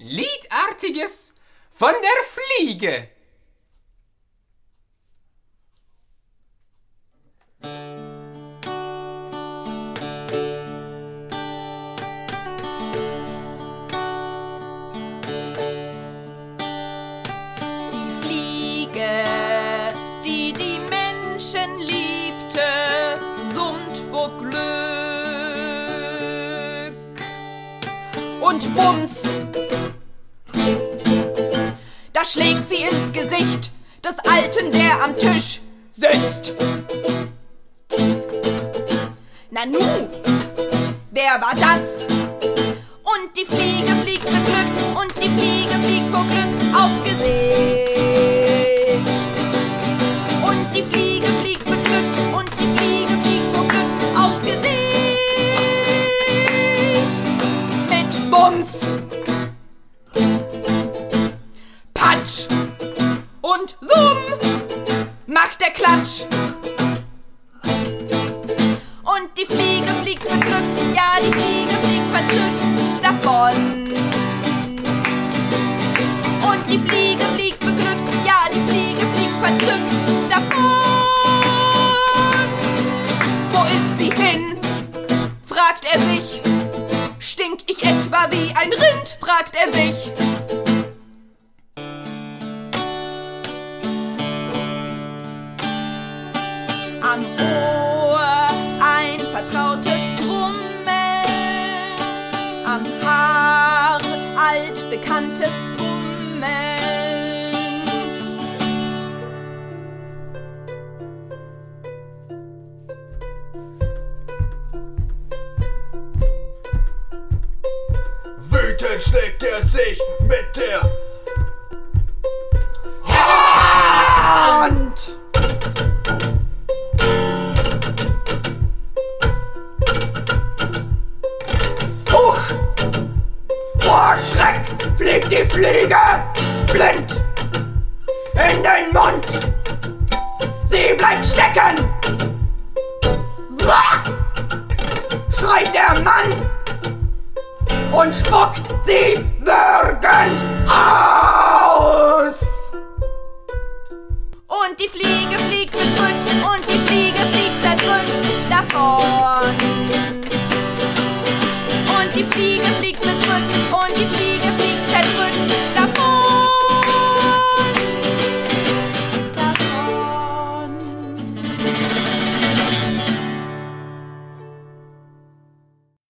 Liedartiges von der Fliege. Die Fliege, schlägt sie ins Gesicht des Alten, der am Tisch sitzt. Nanu, wer war das? Und die Fliege fliegt Patsch und Summ macht der Klatsch. Und die Fliege fliegt beglückt, ja, die Fliege fliegt verzückt davon. Und die Fliege fliegt beglückt, ja, die Fliege fliegt verzückt davon. Wo ist sie hin? fragt er sich. Stink ich etwa wie ein Rind? fragt er sich. Altbekanntes Fummeln. Wütend schlägt er sich mit der Hand! Schreck fliegt die Fliege blind in den Mund. Sie bleibt stecken. Blah! Schreit der Mann und spuckt sie würgend aus. Und die Fliege fliegt bedrückt und die Fliege fliegt zerdrückt davon.